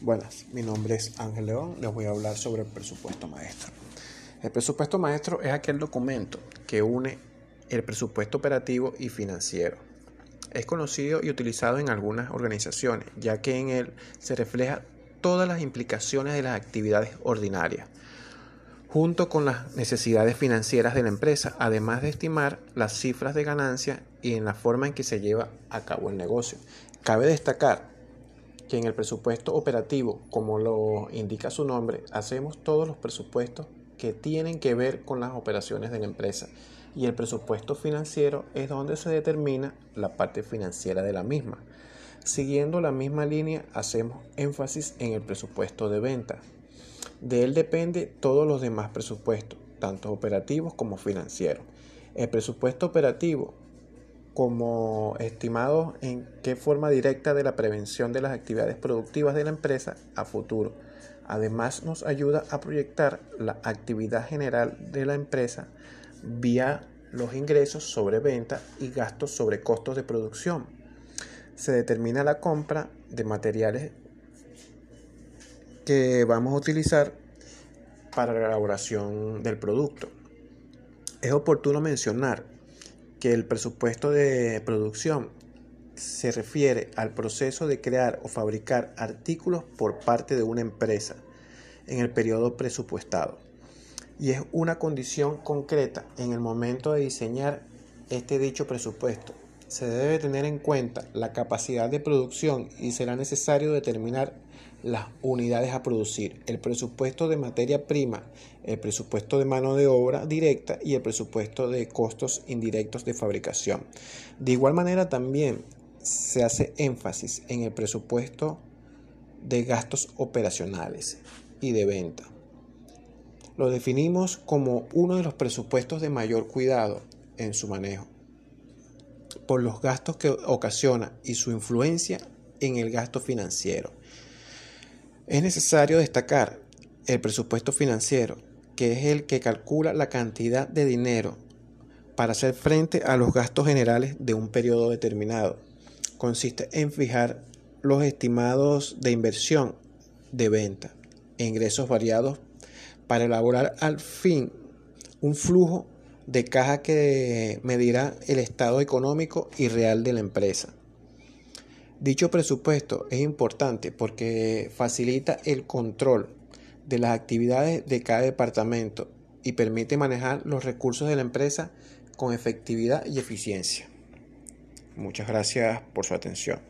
Buenas, mi nombre es Ángel León, les voy a hablar sobre el presupuesto maestro. El presupuesto maestro es aquel documento que une el presupuesto operativo y financiero. Es conocido y utilizado en algunas organizaciones, ya que en él se refleja todas las implicaciones de las actividades ordinarias, junto con las necesidades financieras de la empresa, además de estimar las cifras de ganancia y en la forma en que se lleva a cabo el negocio. Cabe destacar que en el presupuesto operativo, como lo indica su nombre, hacemos todos los presupuestos que tienen que ver con las operaciones de la empresa y el presupuesto financiero es donde se determina la parte financiera de la misma. Siguiendo la misma línea, hacemos énfasis en el presupuesto de venta. De él depende todos los demás presupuestos, tanto operativos como financieros. El presupuesto operativo como estimados en qué forma directa de la prevención de las actividades productivas de la empresa a futuro. Además nos ayuda a proyectar la actividad general de la empresa vía los ingresos sobre venta y gastos sobre costos de producción. Se determina la compra de materiales que vamos a utilizar para la elaboración del producto. Es oportuno mencionar que el presupuesto de producción se refiere al proceso de crear o fabricar artículos por parte de una empresa en el periodo presupuestado y es una condición concreta en el momento de diseñar este dicho presupuesto. Se debe tener en cuenta la capacidad de producción y será necesario determinar las unidades a producir, el presupuesto de materia prima, el presupuesto de mano de obra directa y el presupuesto de costos indirectos de fabricación. De igual manera también se hace énfasis en el presupuesto de gastos operacionales y de venta. Lo definimos como uno de los presupuestos de mayor cuidado en su manejo, por los gastos que ocasiona y su influencia en el gasto financiero. Es necesario destacar el presupuesto financiero, que es el que calcula la cantidad de dinero para hacer frente a los gastos generales de un periodo determinado. Consiste en fijar los estimados de inversión, de venta e ingresos variados para elaborar al fin un flujo de caja que medirá el estado económico y real de la empresa. Dicho presupuesto es importante porque facilita el control de las actividades de cada departamento y permite manejar los recursos de la empresa con efectividad y eficiencia. Muchas gracias por su atención.